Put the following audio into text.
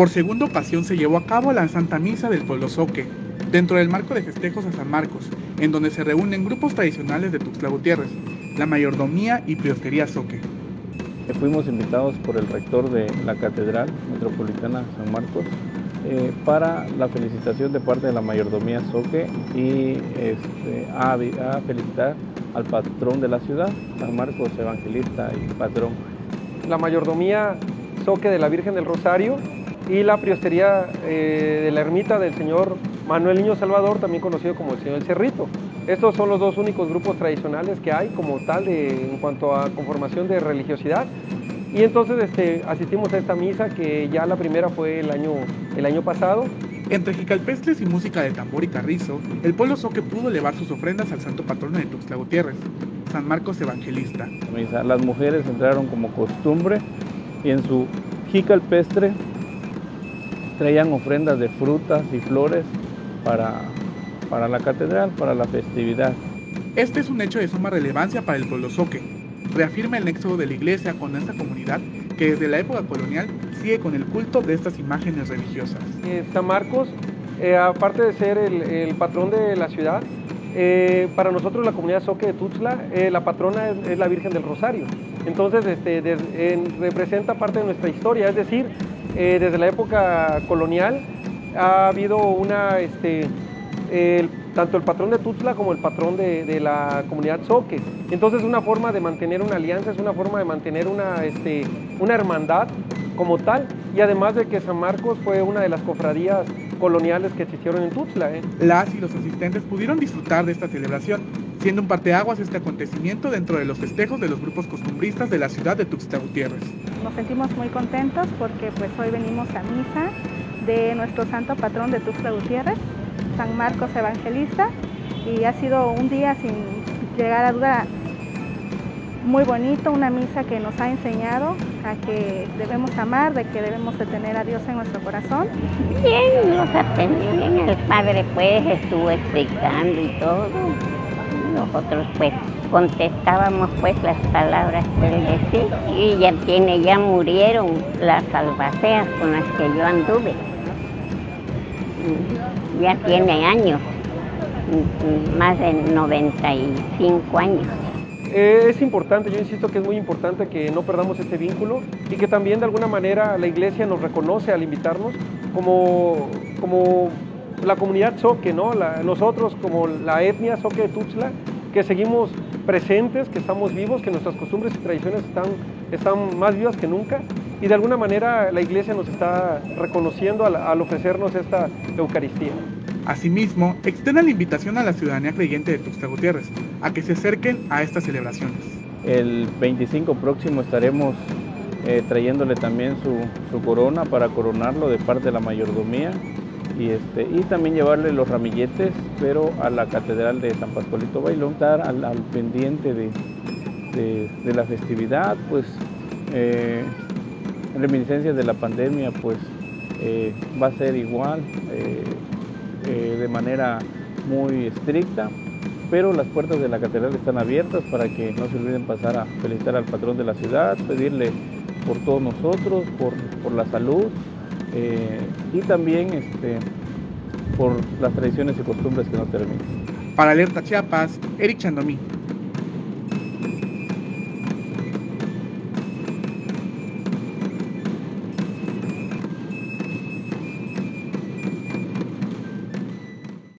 Por segunda ocasión se llevó a cabo la Santa Misa del Pueblo Soque, dentro del marco de festejos a San Marcos, en donde se reúnen grupos tradicionales de Tuxtla Gutiérrez, la mayordomía y priestería Soque. Fuimos invitados por el rector de la Catedral Metropolitana San Marcos eh, para la felicitación de parte de la mayordomía Soque y este, a, a felicitar al patrón de la ciudad, San Marcos Evangelista y patrón. La mayordomía Soque de la Virgen del Rosario y la priestería eh, de la ermita del señor Manuel Niño Salvador, también conocido como el señor El Cerrito. Estos son los dos únicos grupos tradicionales que hay como tal en cuanto a conformación de religiosidad. Y entonces este, asistimos a esta misa que ya la primera fue el año, el año pasado. Entre jicalpestres y música de tambor y carrizo, el pueblo Soque pudo elevar sus ofrendas al santo patrono de Tuxtla Gutiérrez, San Marcos Evangelista. Las mujeres entraron como costumbre y en su jicalpestre traían ofrendas de frutas y flores para, para la catedral, para la festividad. Este es un hecho de suma relevancia para el pueblo Soque. Reafirma el nexo de la iglesia con esta comunidad que desde la época colonial sigue con el culto de estas imágenes religiosas. Eh, San Marcos, eh, aparte de ser el, patrón de la ciudad, eh, para nosotros la comunidad Soque de Tuxtla, la patrona es, la Virgen del Rosario. Entonces este, representa parte de nuestra historia, es decir, eh, desde la época colonial ha habido una, este, tanto el patrón de Tuxtla como el patrón de, la comunidad Soque. Entonces es una forma de mantener una alianza, es una forma de mantener una, este, una hermandad como tal y además de que San Marcos fue una de las cofradías coloniales que existieron en Tuxtla. ¿eh? Las y los asistentes pudieron disfrutar de esta celebración, siendo un parteaguas este acontecimiento dentro de los festejos de los grupos costumbristas de la ciudad de Tuxtla Gutiérrez. Nos sentimos muy contentos porque pues hoy venimos a misa de nuestro santo patrón de Tuxtla Gutiérrez, San Marcos Evangelista, y ha sido un día sin llegar a duda muy bonito, una misa que nos ha enseñado a que debemos amar, de que debemos de tener a Dios en nuestro corazón. Bien, nos atendió bien, el Padre pues estuvo explicando y todo. Nosotros pues contestábamos pues las palabras que él decía y ya tiene, ya murieron las albaceas con las que yo anduve. Ya tiene años, más de 95 años. Es importante, yo insisto que es muy importante que no perdamos este vínculo y que también de alguna manera la iglesia nos reconoce al invitarnos como, como la comunidad Soque, ¿no? nosotros como la etnia Soque de Tuxtla, que seguimos presentes, que estamos vivos, que nuestras costumbres y tradiciones están, están más vivas que nunca y de alguna manera la iglesia nos está reconociendo al ofrecernos esta Eucaristía. Asimismo, extiende la invitación a la ciudadanía creyente de Tuxtla Gutiérrez a que se acerquen a estas celebraciones. El 25 próximo estaremos eh, trayéndole también su, corona para coronarlo de parte de la mayordomía y, este, y también llevarle los ramilletes, pero a la Catedral de San Pascualito Bailón, estar al, pendiente de, la festividad, pues eh, reminiscencias de la pandemia, pues eh, va a ser igual. Eh, de manera muy estricta, pero las puertas de la catedral están abiertas para que no se olviden pasar a felicitar al patrón de la ciudad, pedirle por todos nosotros, por, la salud eh, y también este, por las tradiciones y costumbres que nos terminan. Para Alerta Chiapas, Eric Chandomí.